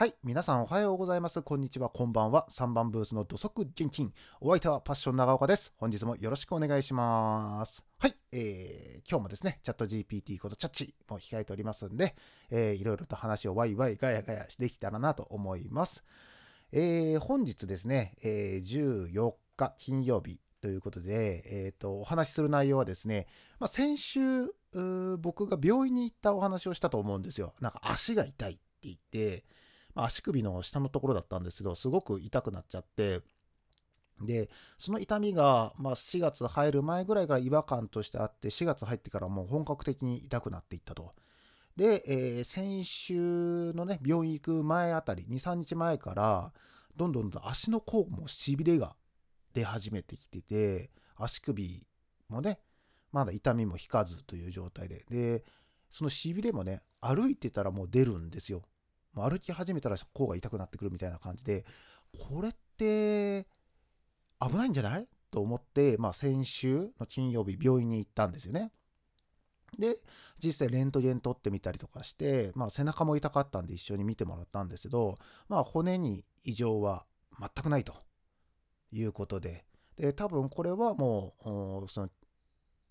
はい。皆さんおはようございます。こんにちは。こんばんは。3番ブースの土足現金。お相手はパッション長岡です。本日もよろしくお願いします。はい。えー、今日もですね、チャット GPT ことチャッチも控えておりますんで、えー、いろいろと話をワイワイガヤガヤしできたらなと思います。えー、本日ですね、えー、14日金曜日ということで、えっ、と、お話しする内容はですね、まあ、先週、僕が病院に行ったお話をしたと思うんですよ。なんか足が痛いって言って、足首の下のところだったんですけど、すごく痛くなっちゃって、で、その痛みが、まあ、4月入る前ぐらいから違和感としてあって、4月入ってからもう本格的に痛くなっていったと。で、えー先週のね、病院行く前あたり、2、3日前から、どんどんどん足の甲もしびれが出始めてきてて、足首もね、まだ痛みも引かずという状態で。で、そのしびれもね、歩いてたらもう出るんですよ。歩き始めたら甲が痛くなってくるみたいな感じで、これって危ないんじゃない？と思って、まあ、先週の金曜日、病院に行ったんですよね。で、実際レントゲン取ってみたりとかして、まあ、背中も痛かったんで一緒に見てもらったんですけど、まあ、骨に異常は全くないということで、で、多分これはもう、その、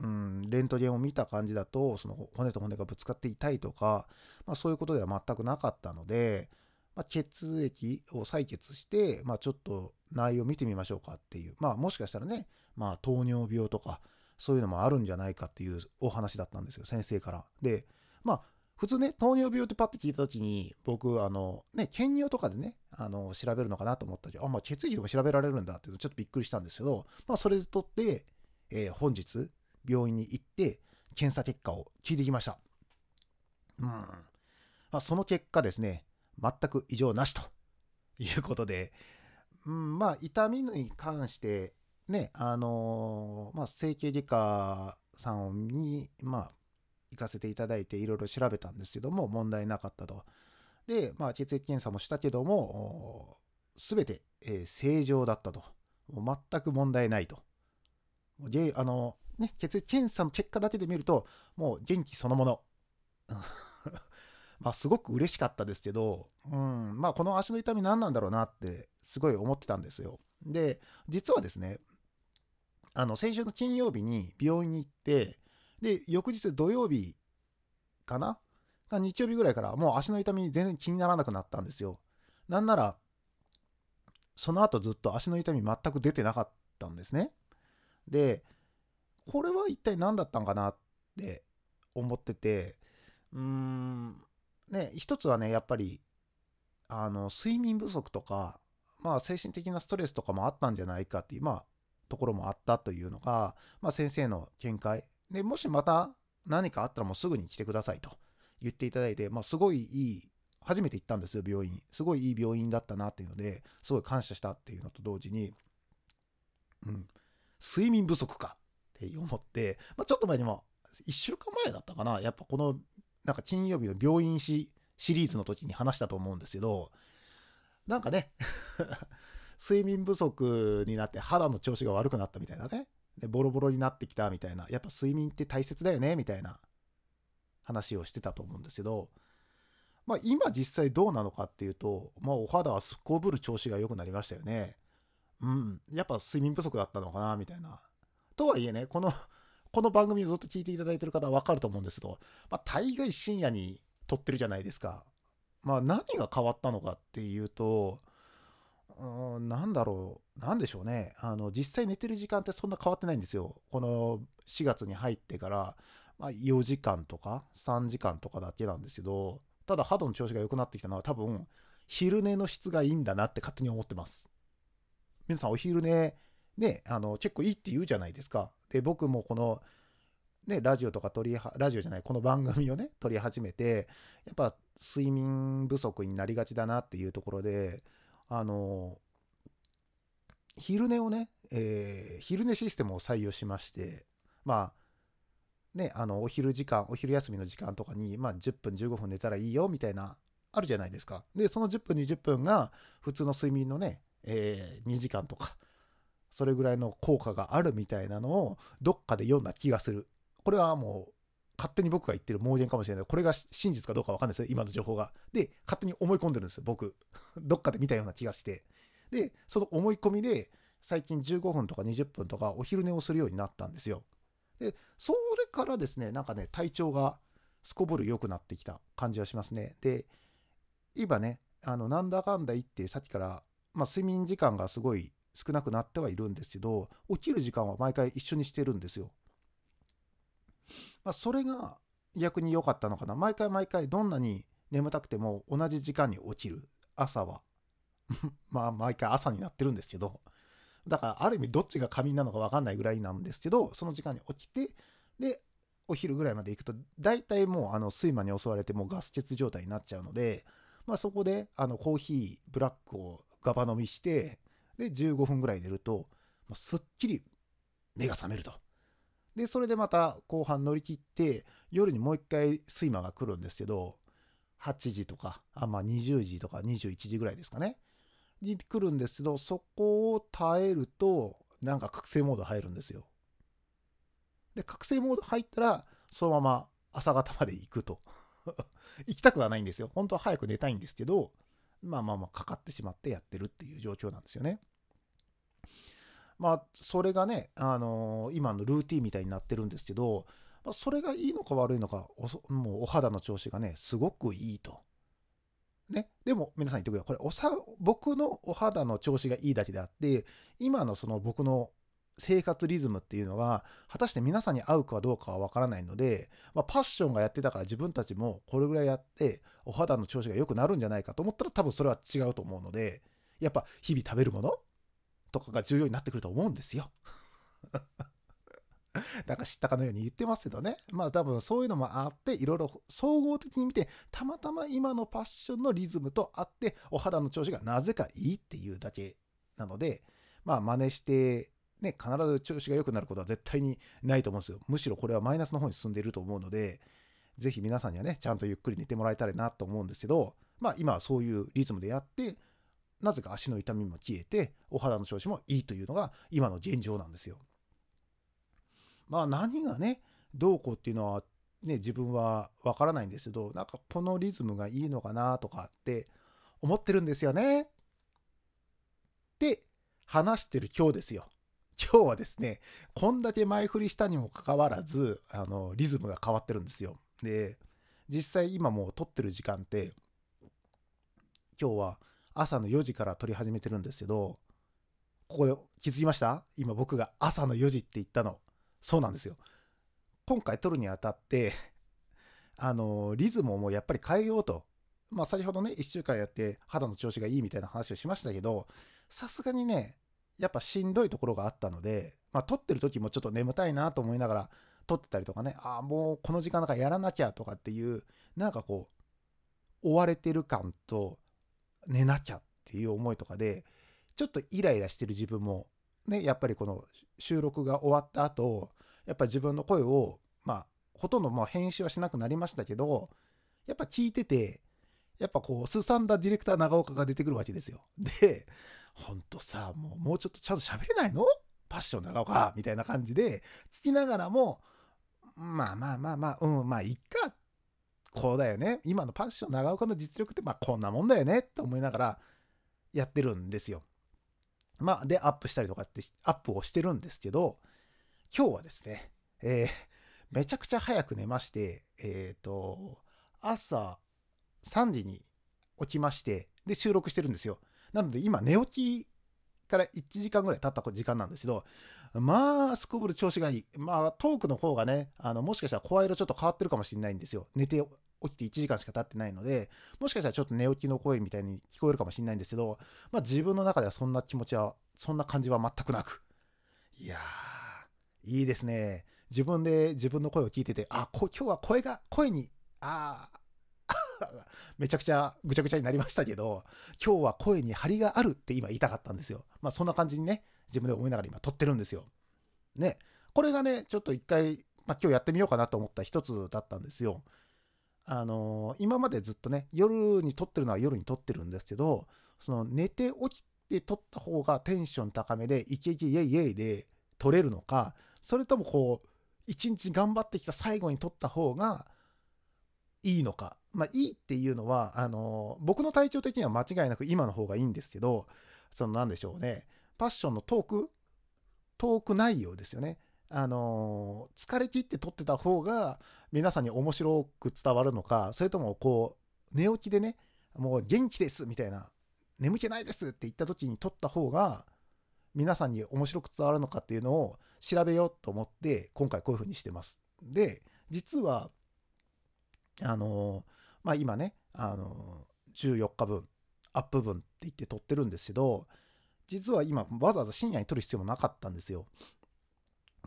うん、レントゲンを見た感じだと、その骨と骨がぶつかって痛いとか、まあ、そういうことでは全くなかったので、まあ、血液を採血して、まあ、ちょっと内容を見てみましょうかっていう、まあ、もしかしたらね、まあ、糖尿病とか、そういうのもあるんじゃないかっていうお話だったんですよ、先生から。で、まあ、普通ね、糖尿病ってパッて聞いたときに、僕、あの、ね、検尿とかでね、あの、調べるのかなと思ったり、あ、まあ、血液とか調べられるんだっていうのちょっとびっくりしたんですけど、まあ、それで取って、えー本日、病院に行って、検査結果を聞いてきました。うん。まあ、その結果ですね、全く異常なしということで、うん、まあ、痛みに関して、ね、あのーまあ、整形外科さんに、まあ、行かせていただいて、いろいろ調べたんですけども、問題なかったと。で、まあ、血液検査もしたけども、すべて、えー正常だったと。全く問題ないと。もうげあのね、血液検査の結果だけで見ると、もう元気そのもの。まあ、すごく嬉しかったですけど、うん、まあ、この足の痛み何なんだろうなって、すごい思ってたんですよ。で、実はですね、あの、先週の金曜日に病院に行って、で、翌日土曜日かな？が日曜日ぐらいからもう足の痛み全然気にならなくなったんですよ。なんなら、その後ずっと足の痛み全く出てなかったんですね。で、これは一体何だったんかなって思ってて、うーん、ね、一つはね、やっぱり、あの、睡眠不足とか、まあ、精神的なストレスとかもあったんじゃないかっていう、まあ、ところもあったというのが、まあ、先生の見解。で、もしまた何かあったらもうすぐに来てくださいと言っていただいて、まあ、すごいいい、初めて行ったんですよ、病院。すごいいい病院だったなっていうので、すごい感謝したっていうのと同時に、うん、睡眠不足かって思って、まあ、ちょっと前にも、1週間前だったかな、やっぱこの、なんか金曜日の病院シシリーズの時に話したと思うんですけど、なんかね、睡眠不足になって肌の調子が悪くなったみたいなね。で、ボロボロになってきたみたいな。やっぱ睡眠って大切だよねみたいな話をしてたと思うんですけど、まあ今実際どうなのかっていうと、まあお肌はすっこぶる調子が良くなりましたよね。うん。やっぱ睡眠不足だったのかなみたいな。とはいえね、この、この番組をずっと聞いていただいてる方はわかると思うんですけど、まあ大概深夜に撮ってるじゃないですか。まあ何が変わったのかっていうと、うんなんだろう、なんでしょうね。あの、実際寝てる時間ってそんな変わってないんですよ。この4月に入ってから、まあ、4時間とか3時間とかだけなんですけど、ただ肌の調子が良くなってきたのは多分、昼寝の質がいいんだなって勝手に思ってます。皆さんお昼寝、ね、あの、結構いいって言うじゃないですか。で、僕もこの、ね、ラジオとか撮り、ラジオじゃない、この番組をね、撮り始めて、やっぱ睡眠不足になりがちだなっていうところで、あの、昼寝をね、えー昼寝システムを採用しまして、まあ、ね、あの、お昼時間、お昼休みの時間とかに、まあ、10分、15分寝たらいいよ、みたいな、あるじゃないですか。で、その10分、20分が、普通の睡眠のね、えー2時間とか、それぐらいの効果があるみたいなのを、どっかで読んだ気がする。これはもう、勝手に僕が言ってる盲言かもしれない。これが真実かどうかわかんないですよ。今の情報が。で、勝手に思い込んでるんですよ、僕。どっかで見たような気がして。で、その思い込みで、最近15分とか20分とかお昼寝をするようになったんですよ。で、それからですね、なんかね、体調がすこぶる良くなってきた感じはしますね。で、今ね、あの、なんだかんだ言って、さっきから、まあ、睡眠時間がすごい少なくなってはいるんですけど、起きる時間は毎回一緒にしてるんですよ。まあ、それが逆に良かったのかな。毎回毎回どんなに眠たくても同じ時間に起きる。朝は。まあ毎回朝になってるんですけど。だからある意味どっちが仮眠なのか分かんないぐらいなんですけど、その時間に起きて、で、お昼ぐらいまで行くと、大体もうあの睡魔に襲われてもうガス欠状態になっちゃうので、まあそこであのコーヒー、ブラックをガバ飲みして、で、15分ぐらい寝ると、すっきり目が覚めると。で、それでまた後半乗り切って、夜にもう一回睡魔が来るんですけど、8時とか、あまあ、20時とか21時ぐらいですかね。に来るんですけど、そこを耐えると、なんか覚醒モード入るんですよ。で、覚醒モード入ったら、そのまま朝方まで行くと。行きたくはないんですよ。本当は早く寝たいんですけど、まあまあまあかかってしまってやってるっていう状況なんですよね。まあ、それがね、あのー、今のルーティンみたいになってるんですけど、まあ、それがいいのか悪いのか、もうお肌の調子がね、すごくいいと。ね？でも、皆さん言ってください。これ、おさ、僕のお肌の調子がいいだけであって、今のその僕の生活リズムっていうのが、果たして皆さんに合うかどうかはわからないので、まあ、パッションがやってたから自分たちもこれぐらいやって、お肌の調子が良くなるんじゃないかと思ったら多分それは違うと思うので、やっぱ日々食べるもの？とかが重要になってくると思うんですよ。なんか知ったかのように言ってますけどね。まあ多分そういうのもあって、いろいろ総合的に見て、たまたま今のパッションのリズムとあって、お肌の調子がなぜかいいっていうだけなので、まあ真似して、ね、必ず調子が良くなることは絶対にないと思うんですよ。むしろこれはマイナスの方に進んでいると思うので、ぜひ皆さんにはね、ちゃんとゆっくり寝てもらえたらなと思うんですけど、まあ今はそういうリズムでやって、なぜか足の痛みも消えて、お肌の調子もいいというのが今の現状なんですよ。まあ何がね、どうこうっていうのはね、自分はわからないんですけど、なんかこのリズムがいいのかなとかって思ってるんですよね。って話してる今日ですよ。今日はですね、こんだけ前振りしたにもかかわらず、あの、リズムが変わってるんですよ。で、実際今もう撮ってる時間って、今日は朝の4時から撮り始めてるんですけど、ここで気づきました？今僕が朝の4時って言ったの。そうなんですよ。今回撮るにあたって あの、リズムをもうやっぱり変えようと。まあ先ほどね、1週間やって肌の調子がいいみたいな話をしましたけど、さすがにね、やっぱしんどいところがあったので、まあ撮ってる時もちょっと眠たいなと思いながら撮ってたりとかね、ああ、もうこの時間だからやらなきゃとかっていう、なんかこう、追われてる感と、寝なきゃっていう思いとかで、ちょっとイライラしてる自分も、ね、やっぱりこの収録が終わった後、やっぱ自分の声を、まあ、ほとんどまあ編集はしなくなりましたけど、やっぱ聞いてて、やっぱこう、すさんだディレクター長岡が出てくるわけですよ。で、ほんとさ、もうもうちょっとちゃんと喋れないの？パッション長岡みたいな感じで、聞きながらも、まあまあまあまあ、うん、まあいっかこうだよね。今のパッション長岡の実力ってまあこんなもんだよねって思いながらやってるんですよ。まあでアップしたりとかってアップをしてるんですけど、今日はですね、えー、めちゃくちゃ早く寝まして、えっ、ー、と、朝3時に起きまして、で収録してるんですよ。なので今寝起きから1時間ぐらい経った時間なんですけど、まあ、すこぶる調子がいい。まあ、トークの方がね、あの、もしかしたら声色ちょっと変わってるかもしれないんですよ。寝て起きて1時間しか経ってないので、もしかしたらちょっと寝起きの声みたいに聞こえるかもしれないんですけど、まあ自分の中ではそんな気持ちは、そんな感じは全くなく。いやー、いいですね。自分で自分の声を聞いてて、あ、こ今日は声が、声に、あ めちゃくちゃぐちゃぐちゃになりましたけど、今日は声に張りがあるって今言いたかったんですよ。まあそんな感じにね、自分で思いながら今撮ってるんですよ。ね。これがね、ちょっと一回、まあ今日やってみようかなと思った一つだったんですよ。あのー、今までずっとね、夜に撮ってるのは夜に撮ってるんですけど、その寝て起きて撮った方がテンション高めで、イケイケイエイイエイで撮れるのか、それともこう、一日頑張ってきた最後に撮った方がいいのか。まあ、いいっていうのは、あの、僕の体調的には間違いなく今の方がいいんですけど、そのなんでしょうね。パッションのトーク、トーク内容ですよね。あの疲れ切って撮ってた方が皆さんに面白く伝わるのか、それともこう、寝起きでね、もう元気ですみたいな、眠気ないですって言った時に撮った方が、皆さんに面白く伝わるのかっていうのを調べようと思って今回こういう風にしてます。で実はあのまあ今ねあの14日分アップ分って言って撮ってるんですけど実は今わざわざ深夜に撮る必要もなかったんですよ。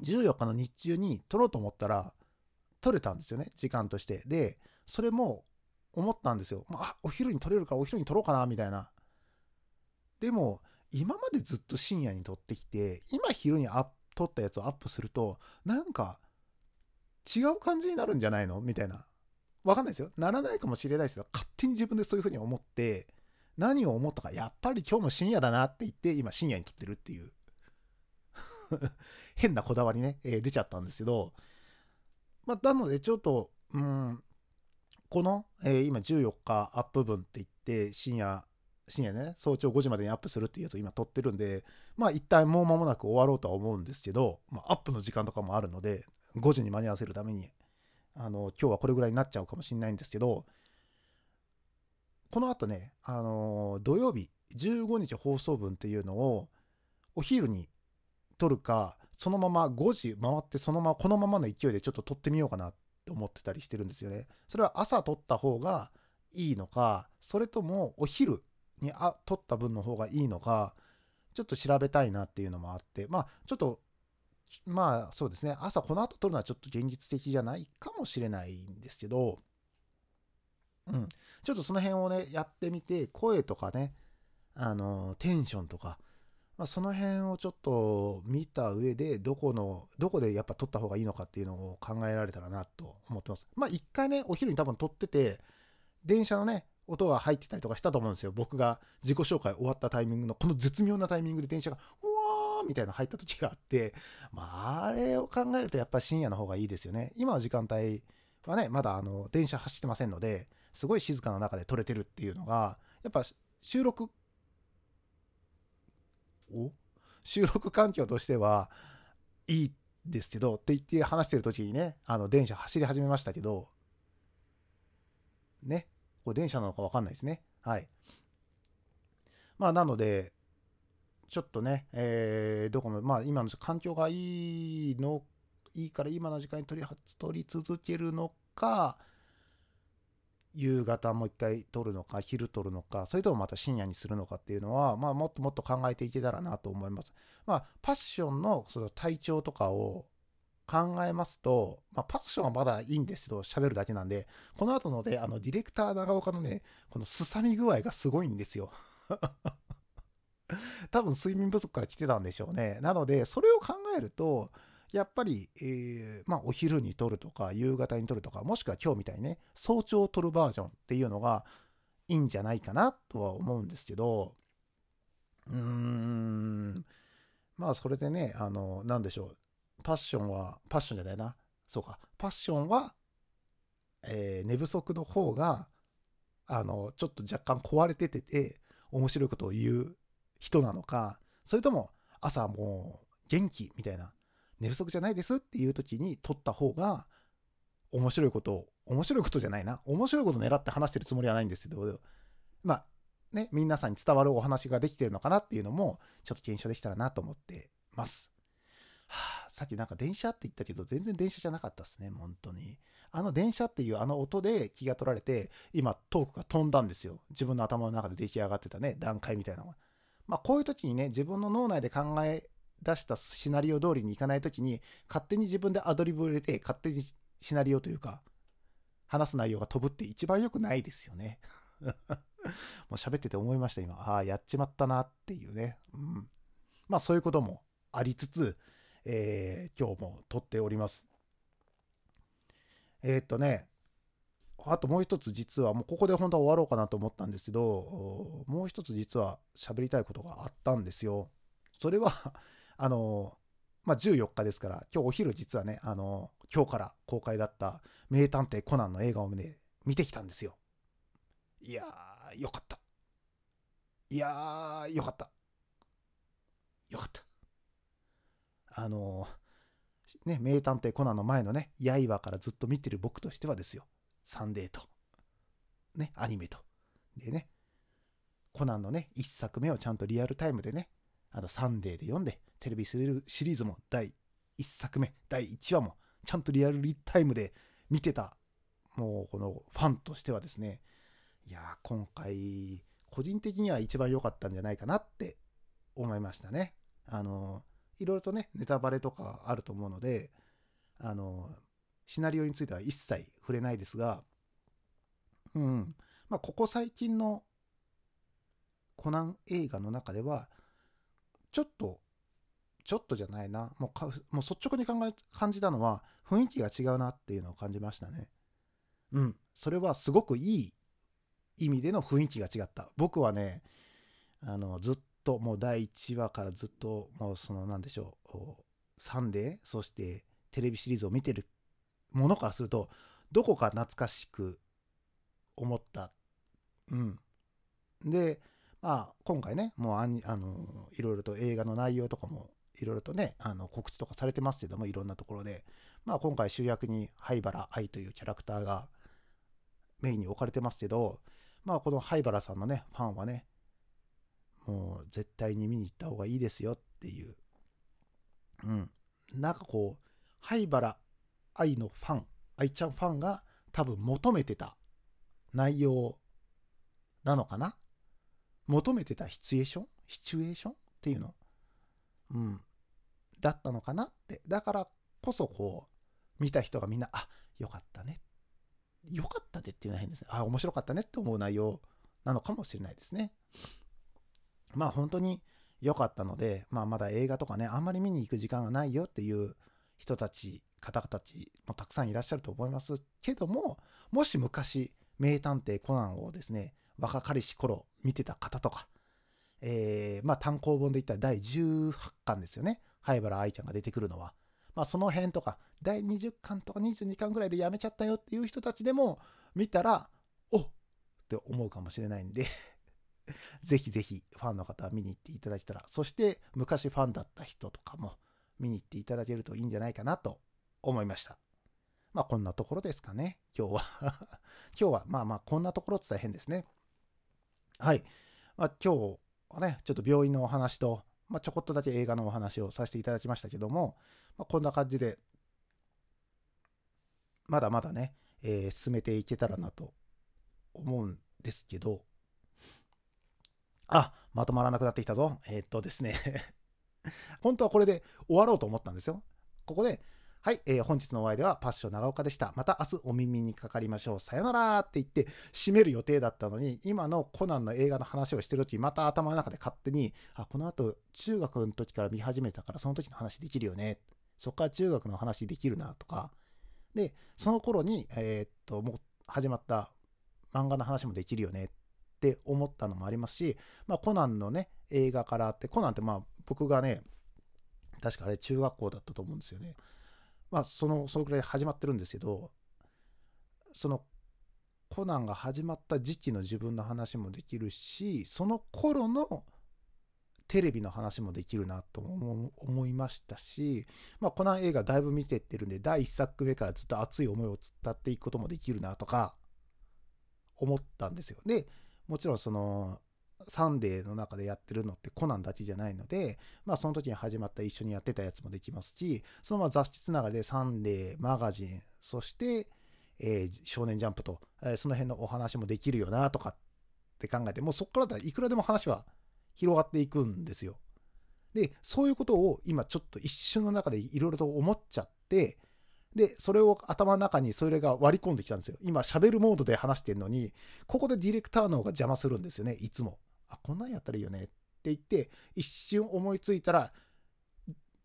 14日の日中に撮ろうと思ったら撮れたんですよね時間として。でそれも思ったんですよ。まあお昼に撮れるからお昼に撮ろうかなみたいな。でも今までずっと深夜に撮ってきて今昼にア撮ったやつをアップするとなんか違う感じになるんじゃないの？みたいなわかんないですよ。ならないかもしれないですよ。勝手に自分でそういうふうに思って何を思ったかやっぱり今日も深夜だなって言って今深夜に撮ってるっていう。変なこだわりね、えー、出ちゃったんですけど。まあなのでちょっとうんこの、えー、今14日アップ分って言って深夜深夜ね、早朝5時までにアップするっていうやつを今撮ってるんで、まあ一旦もう間もなく終わろうとは思うんですけど、まあ、アップの時間とかもあるので、5時に間に合わせるために、あの、今日はこれぐらいになっちゃうかもしれないんですけど、この後ね、あの土曜日15日放送分っていうのをお昼に撮るか、そのまま5時回ってそのままこのままの勢いでちょっと撮ってみようかなって思ってたりしてるんですよね。それは朝撮った方がいいのか、それともお昼にあ取った分の方がいいのかちょっと調べたいなっていうのもあってまあちょっとまあそうですね。朝この後取るのはちょっと現実的じゃないかもしれないんですけどうん。ちょっとその辺をねやってみて声とかねあのテンションとか、まあ、その辺をちょっと見た上でどこのどこでやっぱ撮った方がいいのかっていうのを考えられたらなと思ってます。まあ一回ねお昼に多分撮ってて電車のね音が入ってたりとかしたと思うんですよ。僕が自己紹介終わったタイミングの、この絶妙なタイミングで電車が、みたいな入った時があって、まあ、あれを考えるとやっぱ深夜の方がいいですよね。今の時間帯はね、まだあの、電車走ってませんので、すごい静かな中で撮れてるっていうのが、やっぱ収録、お？収録環境としてはいいですけど、って言って話してる時にね、あの、電車走り始めましたけど、ね、これ電車なのかわかんないですね。はい。まあ、なので、ちょっとね、えー、どこも、まあ、今の環境がいいの、いいから今の時間に撮り撮り続けるのか、夕方もう一回撮るのか、昼撮るのか、それともまた深夜にするのかっていうのは、まあ、もっともっと考えていけたらなと思います。まあ、パッションのその体調とかを考えますと、まあ、パッションはまだいいんですけど、喋るだけなんで、この後ので、あの、ディレクター長岡のね、このすさみ具合がすごいんですよ。多分睡眠不足から来てたんでしょうね。なので、それを考えると、やっぱり、えー、まあ、お昼に撮るとか、夕方に撮るとか、もしくは今日みたいにね、早朝撮るバージョンっていうのがいいんじゃないかなとは思うんですけど、うーん、まあ、それでね、あの、なんでしょう。パッションは、パッションじゃないな。そうか。パッションは、えー、寝不足の方が、あの、ちょっと若干壊れててて、面白いことを言う人なのか、それとも朝もう元気みたいな、寝不足じゃないですっていう時に撮った方が、面白いことを、面白いことじゃないな。面白いことを狙って話してるつもりはないんですけど、まあ、ね、皆さんに伝わるお話ができてるのかなっていうのも、ちょっと検証できたらなと思ってます。はあ、さっきなんか電車って言ったけど、全然電車じゃなかったっすね、本当に。あの電車っていうあの音で気が取られて、今トークが飛んだんですよ。自分の頭の中で出来上がってたね、段階みたいなのが。まあこういう時にね、自分の脳内で考え出したシナリオ通りにいかない時に、勝手に自分でアドリブを入れて、勝手にシナリオというか、話す内容が飛ぶって一番良くないですよね。もう喋ってて思いました、今。ああ、やっちまったなっていうね。うん。まあそういうこともありつつ、えー、今日も撮っております。えー、っとね、あともう一つ実は、もうここで本当は終わろうかなと思ったんですけど、もう一つ実は喋りたいことがあったんですよ。それは あの、まあ、14日ですから、今日お昼実はね、あの、今日から公開だった名探偵コナンの映画をね、見てきたんですよ。いやー、よかった。いやー、よかった。よかった。あのね、名探偵コナンの前のね、刃からずっと見てる僕としてはですよ。サンデーと、ね、アニメと。でね、コナンのね、1作目をちゃんとリアルタイムでね、あの、サンデーで読んで、テレビシリーズも第1作目、第1話も、ちゃんとリアルタイムで見てた、もうこのファンとしてはですね、いやー今回、個人的には一番良かったんじゃないかなって思いましたね。あの、いろいろとね、ネタバレとかあると思うので、あの、シナリオについては一切触れないですが、うん、まあ、ここ最近のコナン映画の中では、ちょっと、ちょっとじゃないな、もうかもう率直に考え感じたのは、雰囲気が違うなっていうのを感じましたね。うん、それはすごくいい意味での雰囲気が違った。僕はね、あのずっともう第1話からずっともうそのなんでしょうサンデーそしてテレビシリーズを見てるものからするとどこか懐かしく思った。うん。で、まあ今回ね、もうああのいろいろと映画の内容とかもいろいろとね、あの告知とかされてますけども、いろんなところで、まあ今回主役に灰原愛というキャラクターがメインに置かれてますけど、まあこの灰原さんのね、ファンはね、もう絶対に見に行った方がいいですよっていう、うん。なんかこう、灰原愛のファン、愛ちゃんファンが多分求めてた内容なのかな？求めてたシチュエーション？シチュエーションっていうの？うん。だったのかなって。だからこそこう、見た人がみんな、あ、よかったね。よかったねっていうのは変ですね。あ、面白かったねって思う内容なのかもしれないですね。まあ本当に良かったので、まあまだ映画とかね、あんまり見に行く時間がないよっていう人たち、方々たちもたくさんいらっしゃると思いますけども、もし昔、名探偵コナンをですね、若かりし頃見てた方とか、えー、まあ単行本で言ったら第18巻ですよね。灰原愛ちゃんが出てくるのは。まあその辺とか、第20巻とか22巻ぐらいでやめちゃったよっていう人たちでも見たら、おっって思うかもしれないんで ぜひぜひファンの方は見に行っていただけたら、そして昔ファンだった人とかも見に行っていただけるといいんじゃないかなと思いました。まあこんなところですかね、今日は 今日はまあまあこんなところって言ったら変ですね。はい。まあ、今日はね、ちょっと病院のお話と、まあ、ちょこっとだけ映画のお話をさせていただきましたけども、まあ、こんな感じで、まだまだね、えー、進めていけたらなと思うんですけど、あ、まとまらなくなってきたぞ。えー、っとですね 本当はこれで終わろうと思ったんですよ。ここで、はい、えー、本日のお会いではパッション長岡でした。また明日お耳にかかりましょう。さよならって言って締める予定だったのに、今のコナンの映画の話をしてる時また頭の中で勝手に、あ、この後中学の時から見始めたからその時の話できるよね。そっから中学の話できるなとか。で、その頃に、えー、っと、もう始まった漫画の話もできるよねって思ったのもありますし、まあ、コナンのね、映画からあって、コナンってまあ僕がね、確かあれ中学校だったと思うんですよね。まあ、その、そのくらい始まってるんですけど、その、コナンが始まった時期の自分の話もできるし、その頃のテレビの話もできるなと思いましたし、まあ、コナン映画だいぶ見てってるんで、第1作目からずっと熱い思いを伝っていくこともできるなとか、思ったんですよ。で、もちろんその、サンデーの中でやってるのってコナンだけじゃないので、まあその時に始まった一緒にやってたやつもできますし、そのまま雑誌つながりでサンデー、マガジン、そして、えー、少年ジャンプと、えー、その辺のお話もできるよなとかって考えて、もうそこからだいくらでも話は広がっていくんですよ。で、そういうことを今ちょっと一瞬の中でいろいろと思っちゃって、で、それを頭の中にそれが割り込んできたんですよ。今喋るモードで話してるのに、ここでディレクターの方が邪魔するんですよね、いつも。あ、こんなんやったらいいよねって言って、一瞬思いついたら、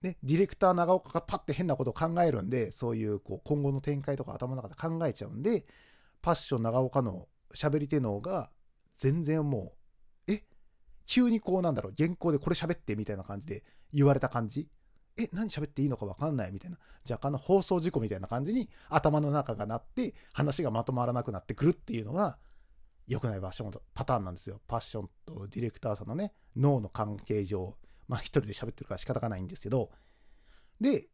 ね、ディレクター長岡がパッて変なことを考えるんで、そういうこう今後の展開とか頭の中で考えちゃうんで、パッション長岡の喋り手のが全然もう、え急にこうなんだろう、原稿でこれ喋ってみたいな感じで言われた感じ。え、何喋っていいのか分かんないみたいな、若干の放送事故みたいな感じに頭の中がなって、話がまとまらなくなってくるっていうのが、良くない場所のパターンなんですよ。パッションとディレクターさんのね、脳の関係上、まあ一人で喋ってるから仕方がないんですけど、で、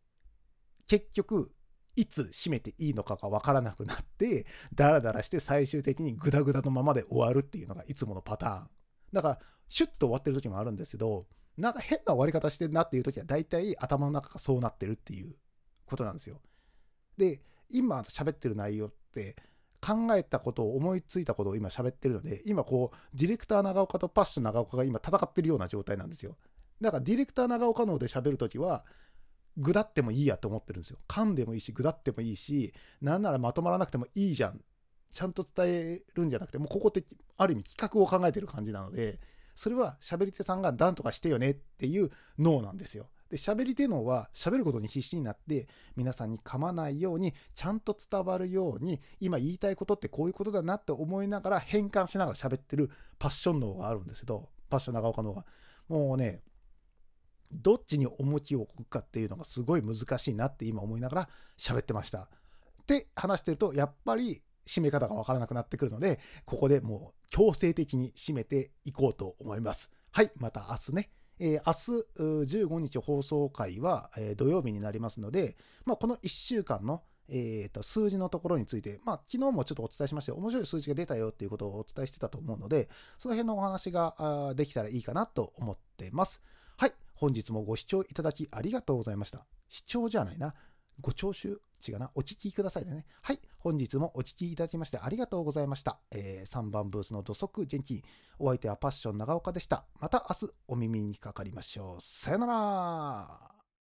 結局、いつ閉めていいのかがわからなくなって、ダラダラして最終的にグダグダのままで終わるっていうのがいつものパターン。だから、シュッと終わってる時もあるんですけど、なんか変な終わり方してるなっていう時は大体頭の中がそうなってるっていうことなんですよ。で、今喋ってる内容って考えたことを思いついたことを今喋ってるので、今こう、ディレクター長岡とパッション長岡が今戦ってるような状態なんですよ。だからディレクター長岡ので喋るときは、ぐだってもいいやって思ってるんですよ。噛んでもいいし、ぐだってもいいし、なんならまとまらなくてもいいじゃん。ちゃんと伝えるんじゃなくて、もうここってある意味企画を考えてる感じなので、それは喋り手さんが何とかしてよねっていう脳なんですよ。で、喋り手脳は喋ることに必死になって、皆さんに噛まないように、ちゃんと伝わるように、今言いたいことってこういうことだなって思いながら変換しながら喋ってるパッション脳があるんですけど、パッション長岡脳が。もうね、どっちに重きを置くかっていうのがすごい難しいなって今思いながら喋ってました。って話してると、やっぱり締め方がわからなくなってくるので、ここでもう強制的に締めていこうと思います。はい、また明日ね。えー、明日15日放送回は、えー、土曜日になりますので、まあ、この1週間の、えー、と数字のところについて、まあ、昨日もちょっとお伝えしまして、面白い数字が出たよっていうことをお伝えしてたと思うので、その辺のお話ができたらいいかなと思ってます。はい、本日もご視聴いただきありがとうございました。視聴じゃないな。ご聴取違うな。お聞きくださいね。はい。本日もお聞きいただきましてありがとうございました。えー、3番ブースの土足元気。お相手はパッション長岡でした。また明日お耳にかかりましょう。さよなら。